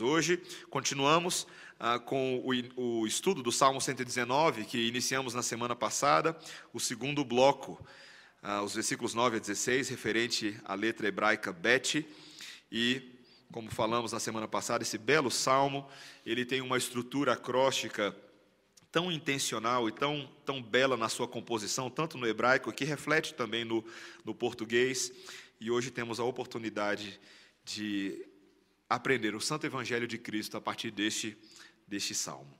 Hoje continuamos ah, com o, o, estudo do Salmo 119, que iniciamos na semana passada, o segundo bloco, ah, os versículos 9 a 16, referente à letra hebraica Bet. E, como falamos na semana passada, esse belo salmo, ele tem uma estrutura acróstica tão intencional e tão, tão bela na sua composição, tanto no hebraico, que reflete também no, no português. E hoje temos a oportunidade de aprender o Santo Evangelho de Cristo a partir deste, deste salmo.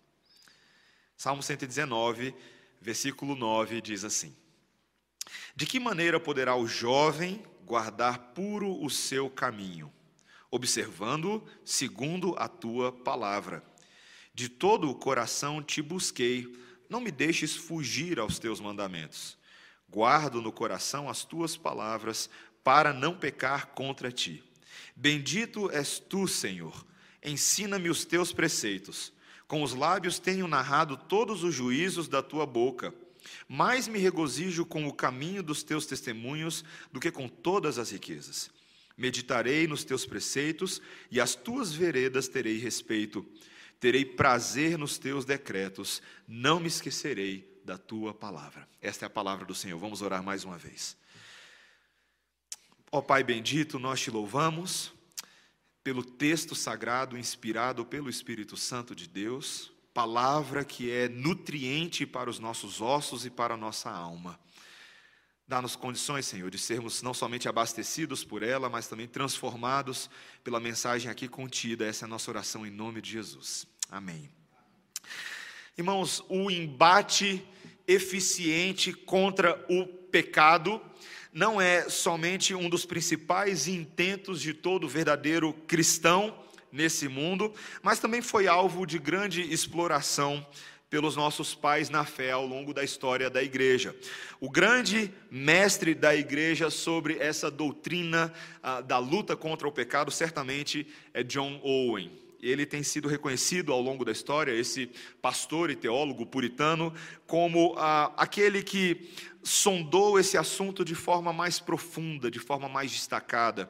Salmo 119, versículo 9 diz assim: De que maneira poderá o jovem guardar puro o seu caminho, observando segundo a tua palavra? De todo o coração te busquei, não me deixes fugir aos teus mandamentos. Guardo no coração as tuas palavras, para não pecar contra ti. Bendito és tu, Senhor. Ensina-me os teus preceitos. Com os lábios tenho narrado todos os juízos da tua boca. Mais me regozijo com o caminho dos teus testemunhos do que com todas as riquezas. Meditarei nos teus preceitos e às tuas veredas terei respeito. Terei prazer nos teus decretos. Não me esquecerei da tua palavra. Esta é a palavra do Senhor. Vamos orar mais uma vez. Ó Pai bendito, nós te louvamos pelo texto sagrado inspirado pelo Espírito Santo de Deus, palavra que é nutriente para os nossos ossos e para a nossa alma. Dá-nos condições, Senhor, de sermos não somente abastecidos por ela, mas também transformados pela mensagem aqui contida. Essa é a nossa oração em nome de Jesus. Amém. Irmãos, o embate eficiente contra o pecado não é somente um dos principais intentos de todo verdadeiro cristão nesse mundo, mas também foi alvo de grande exploração pelos nossos pais na fé ao longo da história da igreja. O grande mestre da igreja sobre essa doutrina ah, da luta contra o pecado certamente é John Owen ele tem sido reconhecido ao longo da história, esse pastor e teólogo puritano, como ah, aquele que sondou esse assunto de forma mais profunda, de forma mais destacada.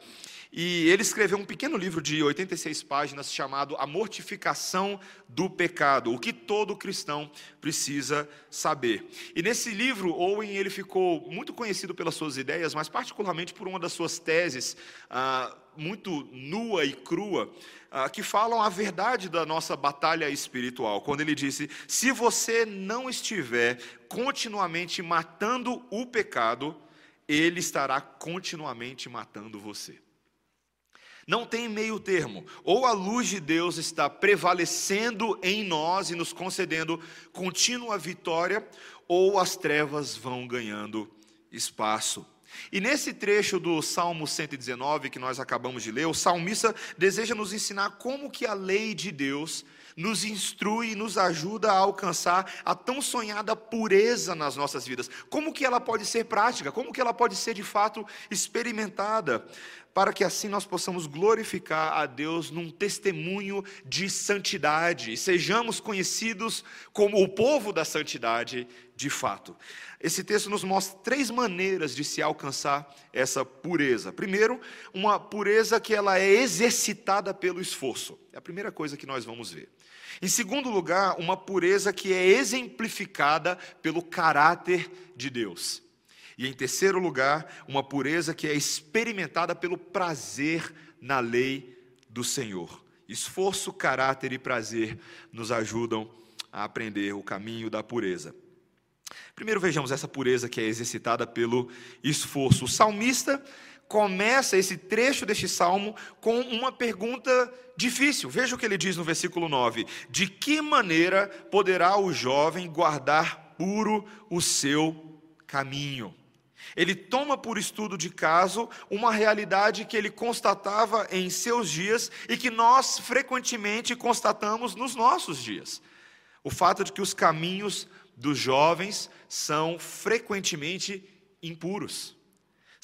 E ele escreveu um pequeno livro de 86 páginas chamado A Mortificação do Pecado, o que todo cristão precisa saber. E nesse livro, Owen ele ficou muito conhecido pelas suas ideias, mas particularmente por uma das suas teses, ah, muito nua e crua, ah, que falam a verdade da nossa batalha espiritual. Quando ele disse: se você não estiver continuamente matando o pecado, ele estará continuamente matando você. Não tem meio termo. Ou a luz de Deus está prevalecendo em nós e nos concedendo contínua vitória, ou as trevas vão ganhando espaço. E nesse trecho do Salmo 119 que nós acabamos de ler, o salmista deseja nos ensinar como que a lei de Deus nos instrui e nos ajuda a alcançar a tão sonhada pureza nas nossas vidas. Como que ela pode ser prática? Como que ela pode ser de fato experimentada? Para que assim nós possamos glorificar a Deus num testemunho de santidade e sejamos conhecidos como o povo da santidade de fato. Esse texto nos mostra três maneiras de se alcançar essa pureza. Primeiro, uma pureza que ela é exercitada pelo esforço. É a primeira coisa que nós vamos ver. Em segundo lugar, uma pureza que é exemplificada pelo caráter de Deus. E em terceiro lugar, uma pureza que é experimentada pelo prazer na lei do Senhor. Esforço, caráter e prazer nos ajudam a aprender o caminho da pureza. Primeiro vejamos essa pureza que é exercitada pelo esforço. O salmista começa esse trecho deste salmo com uma pergunta difícil. Veja o que ele diz no versículo 9: De que maneira poderá o jovem guardar puro o seu caminho? Ele toma por estudo de caso uma realidade que ele constatava em seus dias e que nós frequentemente constatamos nos nossos dias. O fato de que os caminhos dos jovens são frequentemente impuros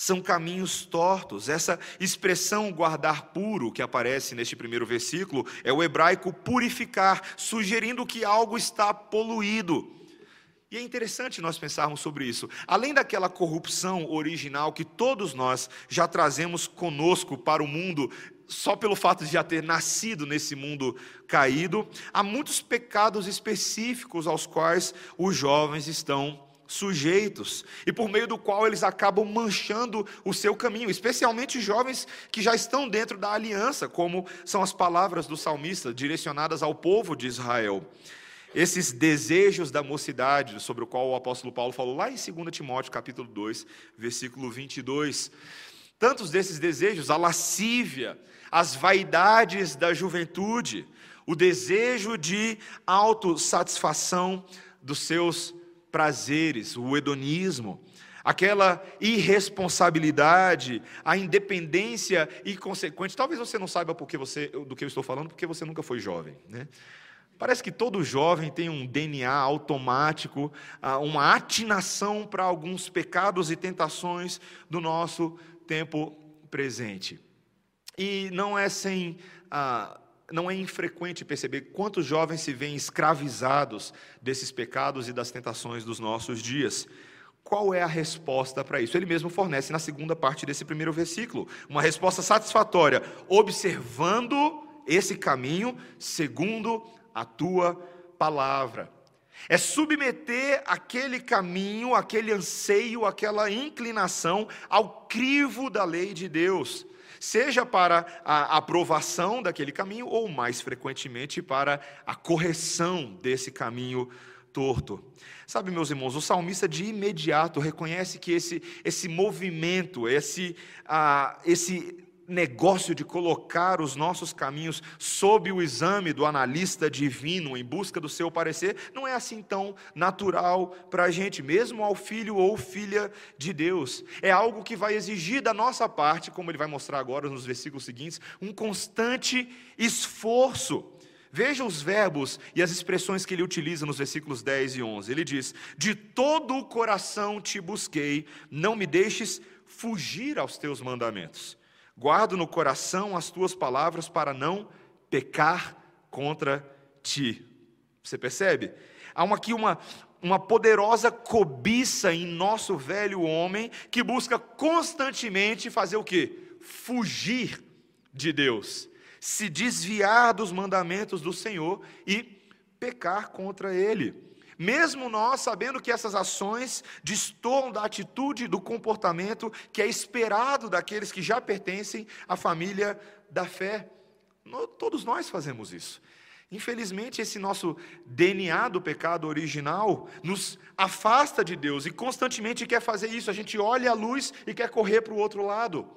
são caminhos tortos. Essa expressão guardar puro que aparece neste primeiro versículo é o hebraico purificar, sugerindo que algo está poluído. E é interessante nós pensarmos sobre isso. Além daquela corrupção original que todos nós já trazemos conosco para o mundo, só pelo fato de já ter nascido nesse mundo caído, há muitos pecados específicos aos quais os jovens estão sujeitos e por meio do qual eles acabam manchando o seu caminho, especialmente jovens que já estão dentro da aliança, como são as palavras do salmista direcionadas ao povo de Israel. Esses desejos da mocidade, sobre o qual o apóstolo Paulo falou lá em 2 Timóteo, capítulo 2, versículo 22. Tantos desses desejos, a lascívia, as vaidades da juventude, o desejo de autossatisfação dos seus prazeres, o hedonismo, aquela irresponsabilidade, a independência inconsequente. Talvez você não saiba porque você, do que eu estou falando, porque você nunca foi jovem. Né? Parece que todo jovem tem um DNA automático, ah, uma atinação para alguns pecados e tentações do nosso tempo presente. E não é sem ah, não é infrequente perceber quantos jovens se veem escravizados desses pecados e das tentações dos nossos dias. Qual é a resposta para isso? Ele mesmo fornece na segunda parte desse primeiro versículo, uma resposta satisfatória, observando esse caminho segundo a tua palavra. É submeter aquele caminho, aquele anseio, aquela inclinação ao crivo da lei de Deus seja para a aprovação daquele caminho ou, mais frequentemente, para a correção desse caminho torto. Sabe, meus irmãos, o salmista de imediato reconhece que esse, esse movimento, esse, ah, esse negócio de colocar os nossos caminhos sob o exame do analista divino em busca do seu parecer, não é assim tão natural para a gente, mesmo ao filho ou filha de Deus. É algo que vai exigir da nossa parte, como ele vai mostrar agora nos versículos seguintes, um constante esforço. Veja os verbos e as expressões que ele utiliza nos versículos 10 e 11. Ele diz: De todo o coração te busquei, não me deixes fugir aos teus mandamentos. Guardo no coração as tuas palavras para não pecar contra ti. Você percebe? Há uma, aqui uma, uma poderosa cobiça em nosso velho homem que busca constantemente fazer o quê? Fugir de Deus, se desviar dos mandamentos do Senhor e pecar contra Ele mesmo nós sabendo que essas ações destoam da atitude, do comportamento que é esperado daqueles que já pertencem à família da fé. Todos nós fazemos isso. Infelizmente, esse nosso DNA do pecado original nos afasta de Deus e constantemente quer fazer isso. A gente olha a luz e quer correr para o outro lado.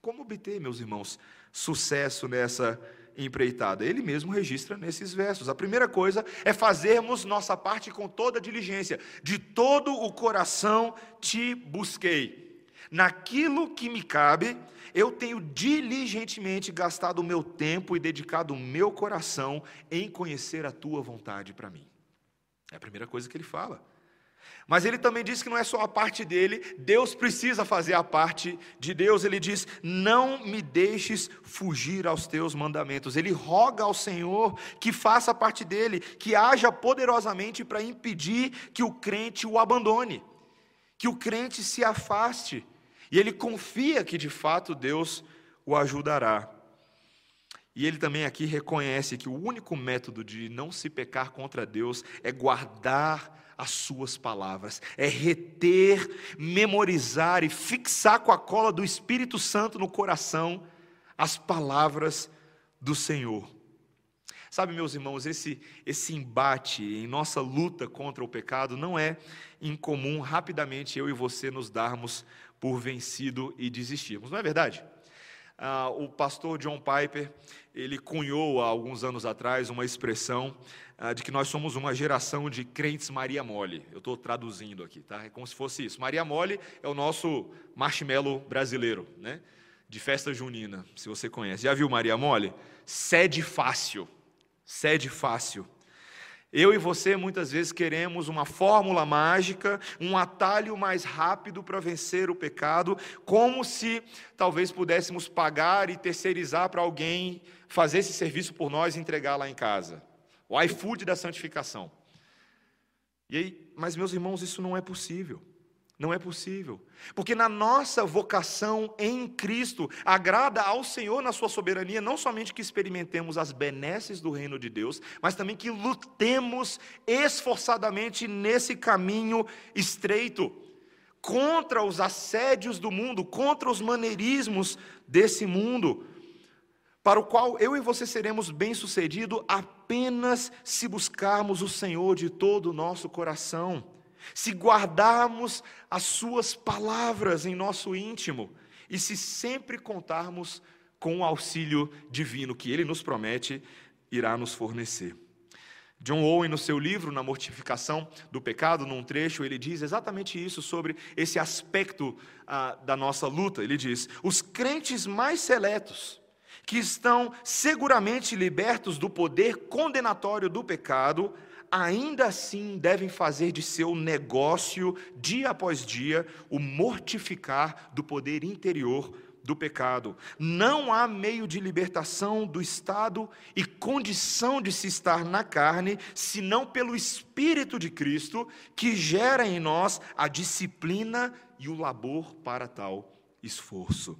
Como obter, meus irmãos, sucesso nessa empreitada. Ele mesmo registra nesses versos. A primeira coisa é fazermos nossa parte com toda diligência. De todo o coração te busquei. Naquilo que me cabe, eu tenho diligentemente gastado o meu tempo e dedicado o meu coração em conhecer a tua vontade para mim. É a primeira coisa que ele fala. Mas ele também diz que não é só a parte dele, Deus precisa fazer a parte de Deus. Ele diz: Não me deixes fugir aos teus mandamentos. Ele roga ao Senhor que faça a parte dele, que haja poderosamente para impedir que o crente o abandone, que o crente se afaste. E ele confia que de fato Deus o ajudará. E ele também aqui reconhece que o único método de não se pecar contra Deus é guardar as suas palavras, é reter, memorizar e fixar com a cola do Espírito Santo no coração as palavras do Senhor. Sabe, meus irmãos, esse, esse embate em nossa luta contra o pecado não é incomum rapidamente eu e você nos darmos por vencido e desistirmos, não é verdade? Ah, o pastor John Piper, ele cunhou há alguns anos atrás uma expressão ah, de que nós somos uma geração de crentes Maria Mole. Eu estou traduzindo aqui, tá? É como se fosse isso. Maria Mole é o nosso marshmallow brasileiro, né? De festa junina, se você conhece. Já viu Maria Mole? Sede fácil. Sede fácil. Eu e você muitas vezes queremos uma fórmula mágica, um atalho mais rápido para vencer o pecado, como se talvez pudéssemos pagar e terceirizar para alguém fazer esse serviço por nós e entregar lá em casa o iFood da santificação. E aí, mas meus irmãos, isso não é possível. Não é possível. Porque na nossa vocação em Cristo, agrada ao Senhor na sua soberania, não somente que experimentemos as benesses do reino de Deus, mas também que lutemos esforçadamente nesse caminho estreito, contra os assédios do mundo, contra os maneirismos desse mundo, para o qual eu e você seremos bem-sucedidos apenas se buscarmos o Senhor de todo o nosso coração se guardarmos as Suas palavras em nosso íntimo e se sempre contarmos com o auxílio divino que Ele nos promete irá nos fornecer. John Owen, no seu livro, Na Mortificação do Pecado, num trecho, ele diz exatamente isso sobre esse aspecto ah, da nossa luta. Ele diz: os crentes mais seletos, que estão seguramente libertos do poder condenatório do pecado, ainda assim devem fazer de seu negócio, dia após dia, o mortificar do poder interior do pecado. Não há meio de libertação do estado e condição de se estar na carne, senão pelo Espírito de Cristo, que gera em nós a disciplina e o labor para tal esforço.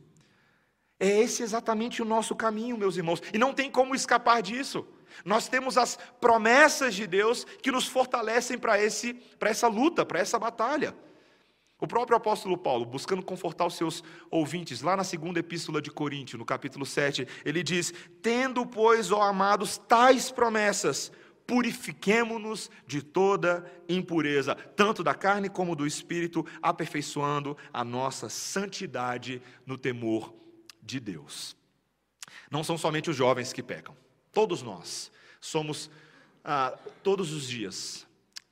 É esse exatamente o nosso caminho, meus irmãos, e não tem como escapar disso. Nós temos as promessas de Deus que nos fortalecem para esse para essa luta, para essa batalha. O próprio apóstolo Paulo, buscando confortar os seus ouvintes, lá na segunda epístola de Coríntios, no capítulo 7, ele diz: Tendo, pois, ó amados, tais promessas, purifiquemo-nos de toda impureza, tanto da carne como do espírito, aperfeiçoando a nossa santidade no temor de Deus. Não são somente os jovens que pecam. Todos nós somos, ah, todos os dias,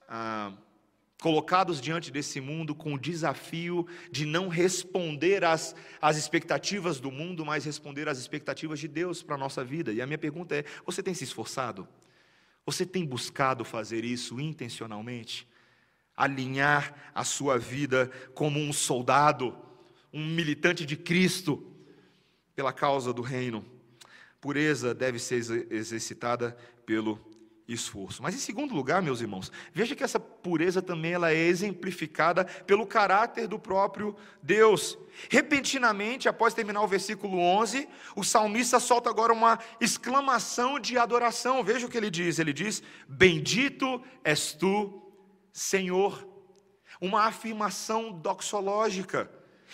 ah, colocados diante desse mundo com o desafio de não responder às, às expectativas do mundo, mas responder às expectativas de Deus para a nossa vida. E a minha pergunta é: você tem se esforçado? Você tem buscado fazer isso intencionalmente? Alinhar a sua vida como um soldado, um militante de Cristo, pela causa do reino? Pureza deve ser exercitada pelo esforço. Mas em segundo lugar, meus irmãos, veja que essa pureza também ela é exemplificada pelo caráter do próprio Deus. Repentinamente, após terminar o versículo 11, o salmista solta agora uma exclamação de adoração. Veja o que ele diz: ele diz: Bendito és tu, Senhor. Uma afirmação doxológica.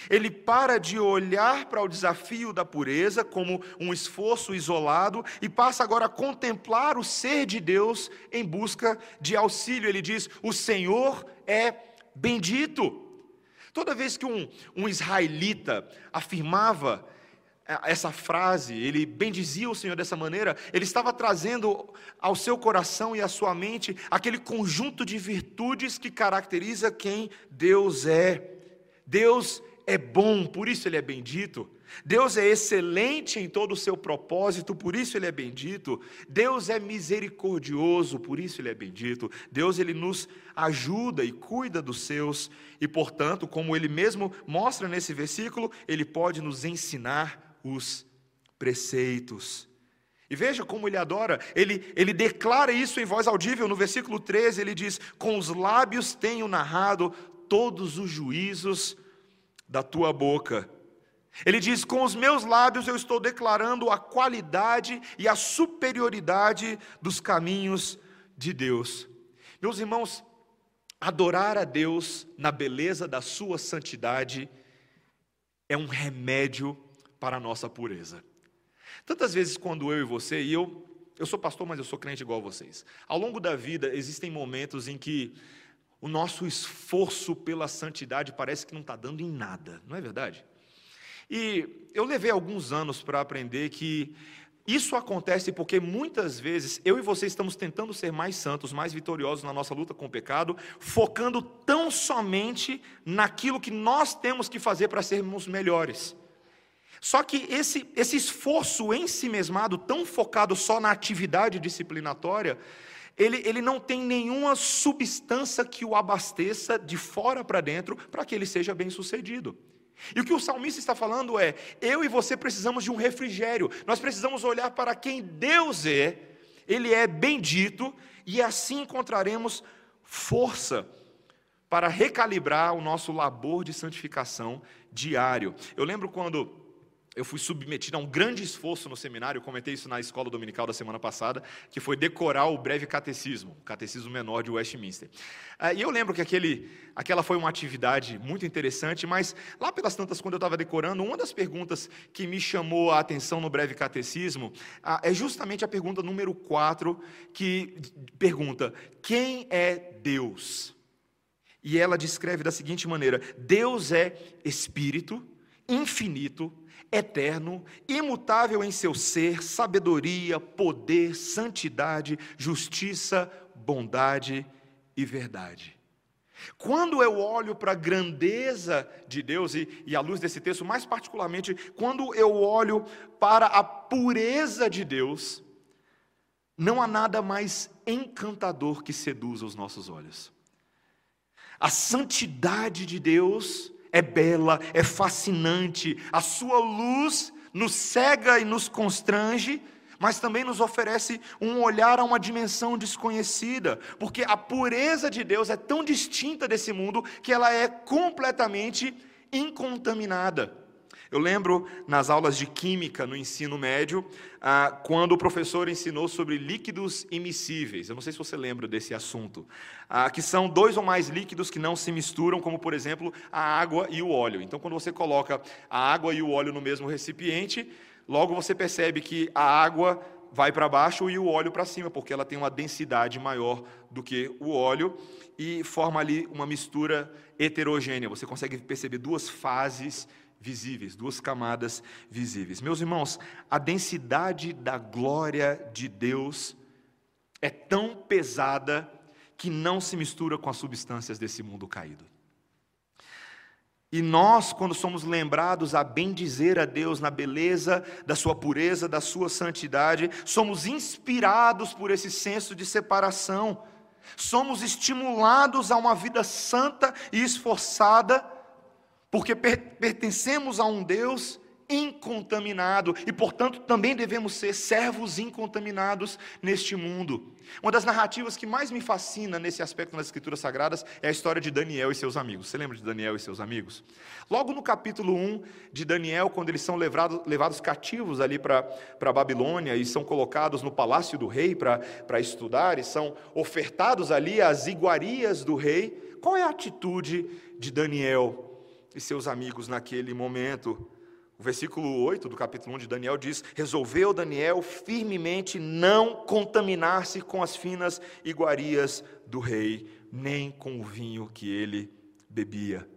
Ele para de olhar para o desafio da pureza como um esforço isolado e passa agora a contemplar o ser de Deus em busca de auxílio. Ele diz: O Senhor é bendito. Toda vez que um, um israelita afirmava é, essa frase, ele bendizia o Senhor dessa maneira, ele estava trazendo ao seu coração e à sua mente aquele conjunto de virtudes que caracteriza quem Deus é. Deus é bom, por isso ele é bendito. Deus é excelente em todo o seu propósito, por isso ele é bendito. Deus é misericordioso, por isso ele é bendito. Deus ele nos ajuda e cuida dos seus e, portanto, como ele mesmo mostra nesse versículo, ele pode nos ensinar os preceitos. E veja como ele adora, ele, ele declara isso em voz audível, no versículo 13, ele diz: Com os lábios tenho narrado todos os juízos da tua boca. Ele diz: Com os meus lábios eu estou declarando a qualidade e a superioridade dos caminhos de Deus. Meus irmãos, adorar a Deus na beleza da sua santidade é um remédio para a nossa pureza. Tantas vezes, quando eu e você, e eu, eu sou pastor, mas eu sou crente igual a vocês, ao longo da vida existem momentos em que o nosso esforço pela santidade parece que não está dando em nada, não é verdade? E eu levei alguns anos para aprender que isso acontece porque muitas vezes eu e você estamos tentando ser mais santos, mais vitoriosos na nossa luta com o pecado, focando tão somente naquilo que nós temos que fazer para sermos melhores. Só que esse, esse esforço em si mesmado, tão focado só na atividade disciplinatória, ele, ele não tem nenhuma substância que o abasteça de fora para dentro para que ele seja bem sucedido. E o que o salmista está falando é: eu e você precisamos de um refrigério, nós precisamos olhar para quem Deus é, Ele é bendito, e assim encontraremos força para recalibrar o nosso labor de santificação diário. Eu lembro quando eu fui submetido a um grande esforço no seminário, eu comentei isso na escola dominical da semana passada, que foi decorar o breve catecismo, o catecismo menor de Westminster. Ah, e eu lembro que aquele, aquela foi uma atividade muito interessante, mas lá pelas tantas, quando eu estava decorando, uma das perguntas que me chamou a atenção no breve catecismo ah, é justamente a pergunta número 4, que pergunta: Quem é Deus? E ela descreve da seguinte maneira: Deus é espírito, infinito, eterno, imutável em seu ser, sabedoria, poder, santidade, justiça, bondade e verdade. Quando eu olho para a grandeza de Deus, e, e à luz desse texto, mais particularmente, quando eu olho para a pureza de Deus, não há nada mais encantador que seduza os nossos olhos. A santidade de Deus é bela, é fascinante, a sua luz nos cega e nos constrange, mas também nos oferece um olhar a uma dimensão desconhecida, porque a pureza de Deus é tão distinta desse mundo que ela é completamente incontaminada. Eu lembro nas aulas de química no ensino médio, ah, quando o professor ensinou sobre líquidos imissíveis. Eu não sei se você lembra desse assunto. Ah, que são dois ou mais líquidos que não se misturam, como por exemplo a água e o óleo. Então, quando você coloca a água e o óleo no mesmo recipiente, logo você percebe que a água vai para baixo e o óleo para cima, porque ela tem uma densidade maior do que o óleo e forma ali uma mistura heterogênea. Você consegue perceber duas fases visíveis, duas camadas visíveis. Meus irmãos, a densidade da glória de Deus é tão pesada que não se mistura com as substâncias desse mundo caído. E nós, quando somos lembrados a bem dizer a Deus na beleza da sua pureza, da sua santidade, somos inspirados por esse senso de separação, somos estimulados a uma vida santa e esforçada porque pertencemos a um Deus incontaminado e, portanto, também devemos ser servos incontaminados neste mundo. Uma das narrativas que mais me fascina nesse aspecto nas Escrituras Sagradas é a história de Daniel e seus amigos. Você lembra de Daniel e seus amigos? Logo no capítulo 1 de Daniel, quando eles são levados, levados cativos ali para a Babilônia e são colocados no palácio do rei para estudar e são ofertados ali as iguarias do rei, qual é a atitude de Daniel e seus amigos naquele momento. O versículo 8 do capítulo 1 de Daniel diz: Resolveu Daniel firmemente não contaminar-se com as finas iguarias do rei, nem com o vinho que ele bebia.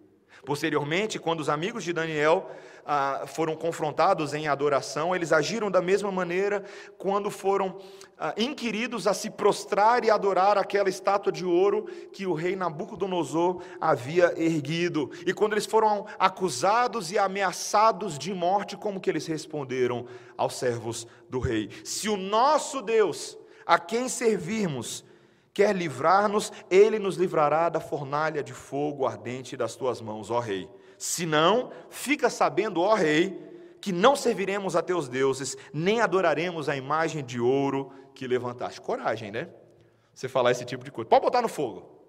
Posteriormente, quando os amigos de Daniel ah, foram confrontados em adoração, eles agiram da mesma maneira quando foram ah, inquiridos a se prostrar e adorar aquela estátua de ouro que o rei Nabucodonosor havia erguido. E quando eles foram acusados e ameaçados de morte, como que eles responderam aos servos do rei? Se o nosso Deus, a quem servirmos, quer livrar-nos, ele nos livrará da fornalha de fogo ardente das tuas mãos, ó rei. Se não, fica sabendo, ó rei, que não serviremos a teus deuses, nem adoraremos a imagem de ouro que levantaste. Coragem, né? Você falar esse tipo de coisa. Pode botar no fogo.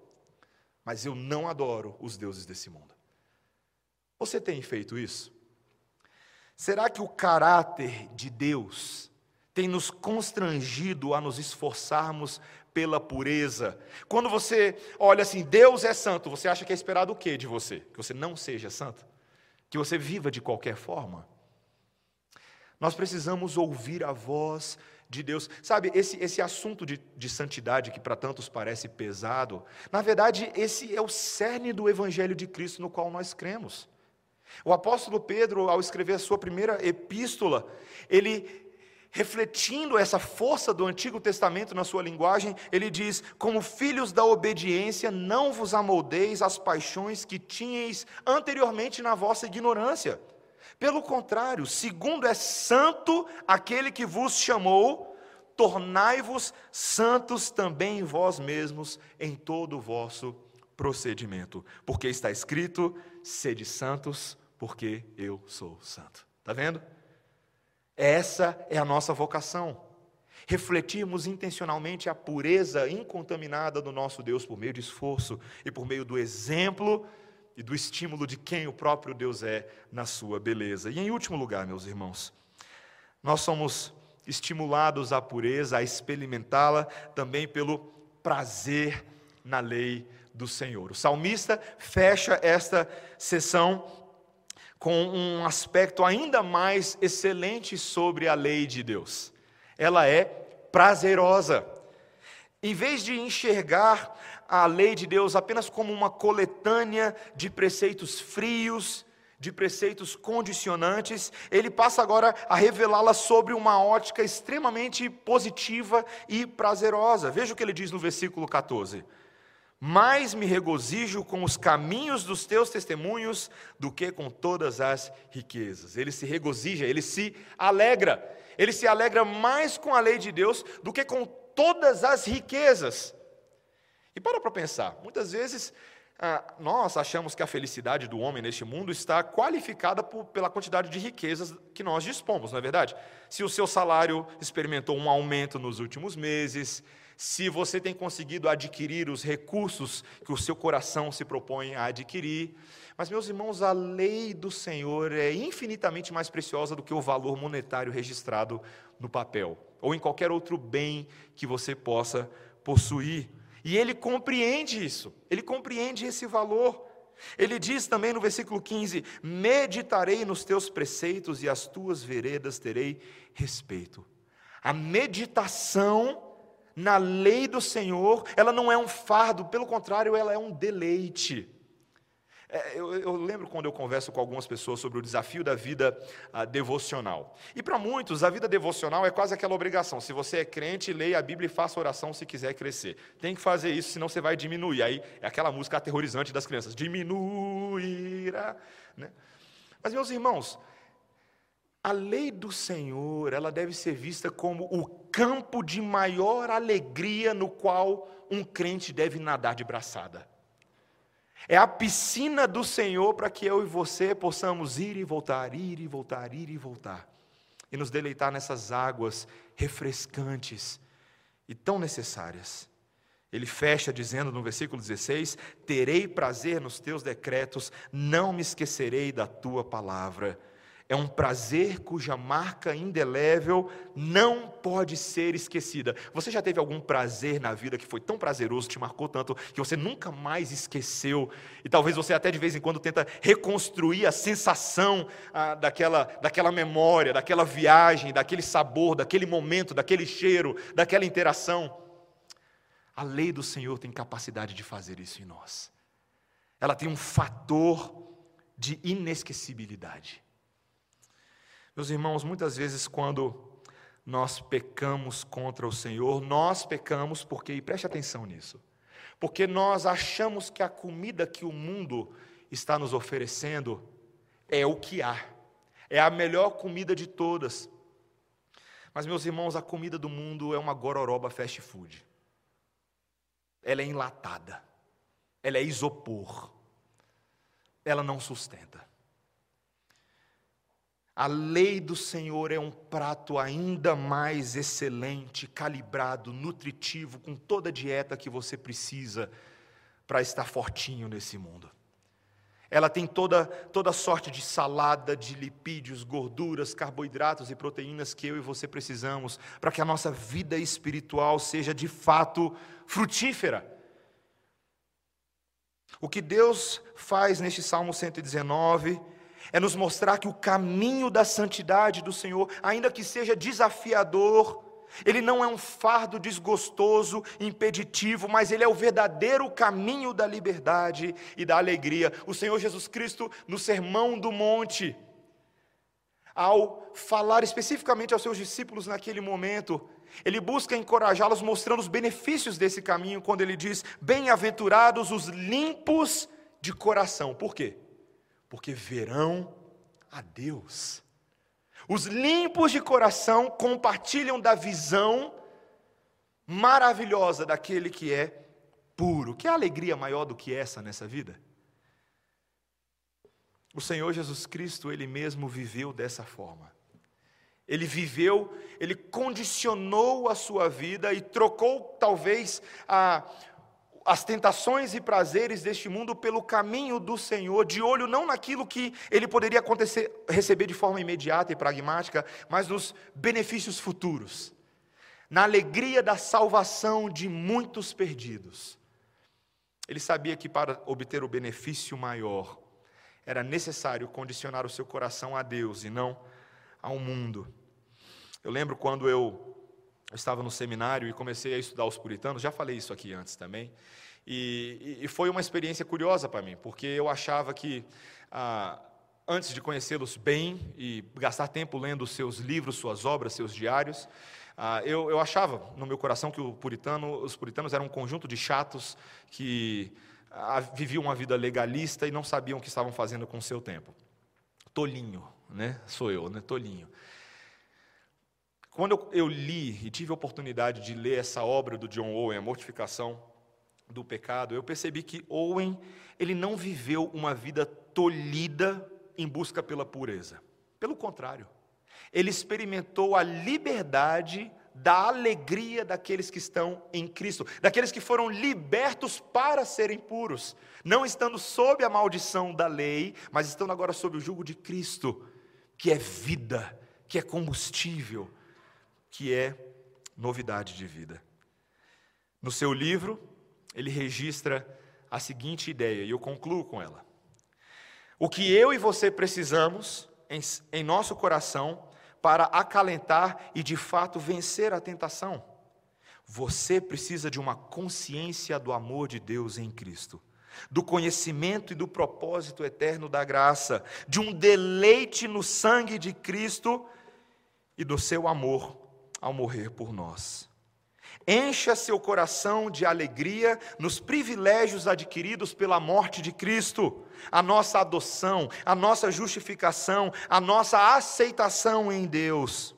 Mas eu não adoro os deuses desse mundo. Você tem feito isso? Será que o caráter de Deus tem nos constrangido a nos esforçarmos pela pureza. Quando você olha assim, Deus é santo, você acha que é esperado o que de você? Que você não seja santo? Que você viva de qualquer forma? Nós precisamos ouvir a voz de Deus. Sabe, esse, esse assunto de, de santidade que para tantos parece pesado, na verdade, esse é o cerne do Evangelho de Cristo no qual nós cremos. O apóstolo Pedro, ao escrever a sua primeira epístola, ele refletindo essa força do Antigo Testamento na sua linguagem, ele diz: Como filhos da obediência, não vos amoldeis às paixões que tinhais anteriormente na vossa ignorância. Pelo contrário, segundo é santo aquele que vos chamou, tornai-vos santos também vós mesmos, em todo o vosso procedimento. Porque está escrito: sede santos, porque eu sou santo. Está vendo? Essa é a nossa vocação. refletirmos intencionalmente a pureza incontaminada do nosso Deus por meio de esforço e por meio do exemplo e do estímulo de quem o próprio Deus é na sua beleza. E em último lugar, meus irmãos, nós somos estimulados à pureza, a experimentá-la também pelo prazer na lei do Senhor. O salmista fecha esta sessão com um aspecto ainda mais excelente sobre a lei de Deus. Ela é prazerosa. Em vez de enxergar a lei de Deus apenas como uma coletânea de preceitos frios, de preceitos condicionantes, ele passa agora a revelá-la sobre uma ótica extremamente positiva e prazerosa. Veja o que ele diz no versículo 14: Mais me regozijo com os caminhos dos teus testemunhos do que com todas as riquezas. Ele se regozija, ele se alegra, ele se alegra mais com a lei de Deus do que com todas as riquezas. E para para pensar, muitas vezes ah, nós achamos que a felicidade do homem neste mundo está qualificada por, pela quantidade de riquezas que nós dispomos, não é verdade? Se o seu salário experimentou um aumento nos últimos meses, se você tem conseguido adquirir os recursos que o seu coração se propõe a adquirir. Mas, meus irmãos, a lei do Senhor é infinitamente mais preciosa do que o valor monetário registrado no papel, ou em qualquer outro bem que você possa possuir. E ele compreende isso, ele compreende esse valor. Ele diz também no versículo 15: Meditarei nos teus preceitos e as tuas veredas terei respeito. A meditação na lei do Senhor, ela não é um fardo, pelo contrário, ela é um deleite. É, eu, eu, lembro quando eu converso com algumas pessoas sobre o desafio da vida ah, devocional. E para muitos, a vida devocional é quase aquela obrigação. Se você é crente, leia a Bíblia e faça oração se quiser crescer. Tem que fazer isso, senão você vai diminuir. Aí é aquela música aterrorizante das crianças: diminuirá. Né? Mas, meus irmãos, a lei do Senhor, ela deve ser vista como o campo de maior alegria no qual um crente deve nadar de braçada. É a piscina do Senhor para que eu e você possamos ir e voltar, ir e voltar, ir e voltar. E nos deleitar nessas águas refrescantes e tão necessárias. Ele fecha dizendo no versículo 16: Terei prazer nos teus decretos, não me esquecerei da tua palavra é um prazer cuja marca indelével não pode ser esquecida. Você já teve algum prazer na vida que foi tão prazeroso, te marcou tanto, que você nunca mais esqueceu? E talvez você até de vez em quando tenta reconstruir a sensação ah, daquela, daquela memória, daquela viagem, daquele sabor, daquele momento, daquele cheiro, daquela interação. A lei do Senhor tem capacidade de fazer isso em nós. Ela tem um fator de inesquecibilidade. Meus irmãos, muitas vezes quando nós pecamos contra o Senhor, nós pecamos porque, e preste atenção nisso, porque nós achamos que a comida que o mundo está nos oferecendo é o que há, é a melhor comida de todas. Mas, meus irmãos, a comida do mundo é uma gororoba fast food. Ela é enlatada, ela é isopor, ela não sustenta. A lei do Senhor é um prato ainda mais excelente, calibrado, nutritivo, com toda a dieta que você precisa para estar fortinho nesse mundo. Ela tem toda, toda sorte de salada, de lipídios, gorduras, carboidratos e proteínas que eu e você precisamos para que a nossa vida espiritual seja de fato frutífera. O que Deus faz neste Salmo 119 é nos mostrar que o caminho da santidade do Senhor, ainda que seja desafiador, ele não é um fardo desgostoso, impeditivo, mas ele é o verdadeiro caminho da liberdade e da alegria. O Senhor Jesus Cristo, no Sermão do Monte, ao falar especificamente aos seus discípulos naquele momento, ele busca encorajá-los mostrando os benefícios desse caminho, quando ele diz: Bem-aventurados os limpos de coração. Por quê? Porque verão a Deus. Os limpos de coração compartilham da visão maravilhosa daquele que é puro. Que alegria maior do que essa nessa vida? O Senhor Jesus Cristo, Ele mesmo viveu dessa forma. Ele viveu, ele condicionou a sua vida e trocou talvez a, as tentações e prazeres deste mundo pelo caminho do Senhor, de olho não naquilo que ele poderia acontecer, receber de forma imediata e pragmática, mas nos benefícios futuros, na alegria da salvação de muitos perdidos. Ele sabia que para obter o benefício maior, era necessário condicionar o seu coração a Deus e não ao mundo. Eu lembro quando eu eu estava no seminário e comecei a estudar os puritanos, já falei isso aqui antes também, e, e foi uma experiência curiosa para mim, porque eu achava que, ah, antes de conhecê-los bem e gastar tempo lendo seus livros, suas obras, seus diários, ah, eu, eu achava no meu coração que puritano, os puritanos eram um conjunto de chatos que ah, viviam uma vida legalista e não sabiam o que estavam fazendo com o seu tempo. Tolinho, né? Sou eu, né? Tolinho. Quando eu, li e tive a oportunidade de ler essa obra do John Owen, A Mortificação do Pecado, eu percebi que Owen ele não viveu uma vida tolhida em busca pela pureza. Pelo contrário, ele experimentou a liberdade da alegria daqueles que estão em Cristo, daqueles que foram libertos para serem puros, não estando sob a maldição da lei, mas estando agora sob o jugo de Cristo, que é vida, que é combustível, que é novidade de vida. No seu livro, ele registra a seguinte ideia, e eu concluo com ela. O que eu e você precisamos em, em nosso coração para acalentar e de fato vencer a tentação. Você precisa de uma consciência do amor de Deus em Cristo, do conhecimento e do propósito eterno da graça, de um deleite no sangue de Cristo e do seu amor ao morrer por nós. Encha seu coração de alegria nos privilégios adquiridos pela morte de Cristo, a nossa adoção, a nossa justificação, a nossa aceitação em Deus.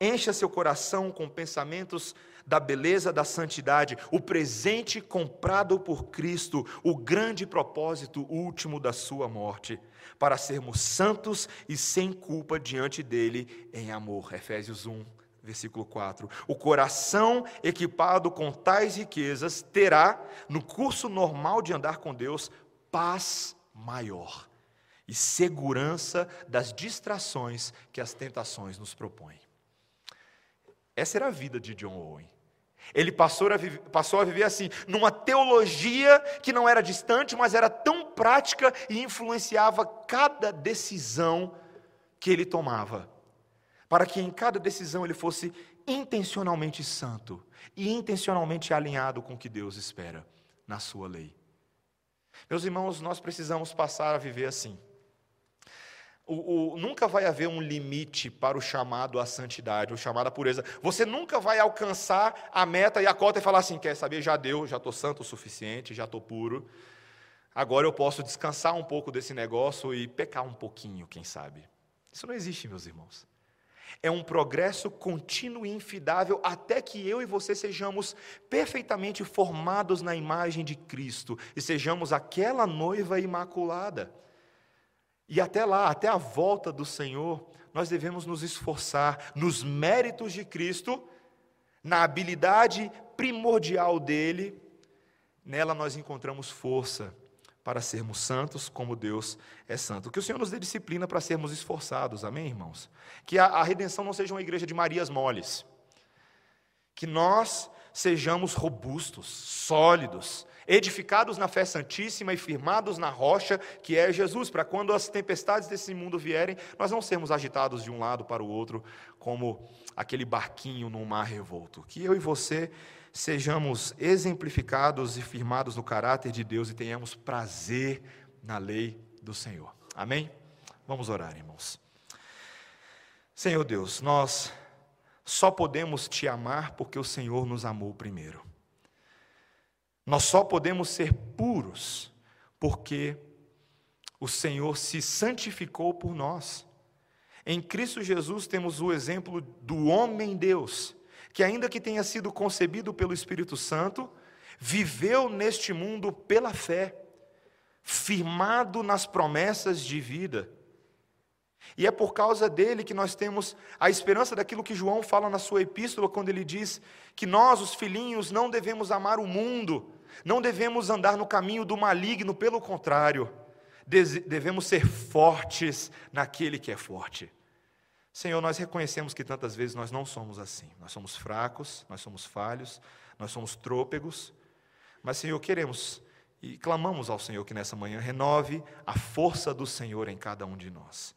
Encha seu coração com pensamentos da beleza da santidade, o presente comprado por Cristo, o grande propósito último da sua morte, para sermos santos e sem culpa diante dele em amor. Efésios 1, Versículo 4: O coração equipado com tais riquezas terá, no curso normal de andar com Deus, paz maior e segurança das distrações que as tentações nos propõem. Essa era a vida de John Owen. Ele passou a, viver, passou a viver assim, numa teologia que não era distante, mas era tão prática e influenciava cada decisão que ele tomava para que em cada decisão ele fosse intencionalmente santo e intencionalmente alinhado com o que Deus espera na sua lei. Meus irmãos, nós precisamos passar a viver assim. O, o, nunca vai haver um limite para o chamado à santidade, o chamado à pureza. Você nunca vai alcançar a meta e a cota e falar assim: quer saber, já deu, já estou santo o suficiente, já estou puro. Agora eu posso descansar um pouco desse negócio e pecar um pouquinho, quem sabe. Isso não existe, meus irmãos. É um progresso contínuo e infidável até que eu e você sejamos perfeitamente formados na imagem de Cristo e sejamos aquela noiva imaculada. E até lá, até a volta do Senhor, nós devemos nos esforçar nos méritos de Cristo, na habilidade primordial dele, nela nós encontramos força para sermos santos como Deus é santo. Que o Senhor nos dê disciplina para sermos esforçados, amém, irmãos? Que a, a redenção não seja uma igreja de Marias moles. Que nós sejamos robustos, sólidos, edificados na fé santíssima e firmados na rocha que é Jesus, para quando as tempestades desse mundo vierem, nós não sermos agitados de um lado para o outro, como aquele barquinho num mar revolto. Que eu e você sejamos exemplificados e firmados no caráter de Deus e tenhamos prazer na lei do Senhor. Amém? Vamos orar, irmãos. Senhor Deus, nós só podemos te amar porque o Senhor nos amou primeiro. Nós só podemos ser puros porque o Senhor se santificou por nós. Em Cristo Jesus temos o exemplo do homem Deus que, ainda que tenha sido concebido pelo Espírito Santo, viveu neste mundo pela fé, firmado nas promessas de vida. E é por causa dele que nós temos a esperança daquilo que João fala na sua epístola, quando ele diz que nós, os filhinhos, não devemos amar o mundo, não devemos andar no caminho do maligno, pelo contrário, devemos ser fortes naquele que é forte. Senhor, nós reconhecemos que tantas vezes nós não somos assim. Nós somos fracos, nós somos falhos, nós somos trôpegos. Mas, Senhor, queremos e clamamos ao Senhor que nessa manhã renove a força do Senhor em cada um de nós.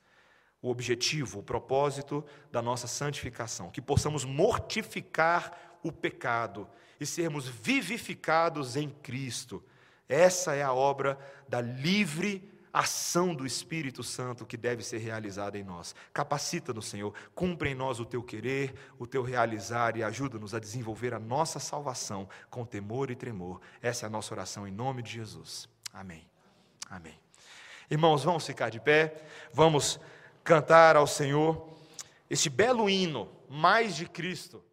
O objetivo, o propósito da nossa santificação, que possamos mortificar o pecado e sermos vivificados em Cristo. Essa é a obra da livre ação do Espírito Santo que deve ser realizada em nós. Capacita-nos, Senhor, cumpre em nós o teu querer, o teu realizar e ajuda-nos a desenvolver a nossa salvação com temor e tremor. Essa é a nossa oração em nome de Jesus. Amém. Amém. Irmãos, vamos ficar de pé, vamos cantar ao Senhor este belo hino, mais de Cristo.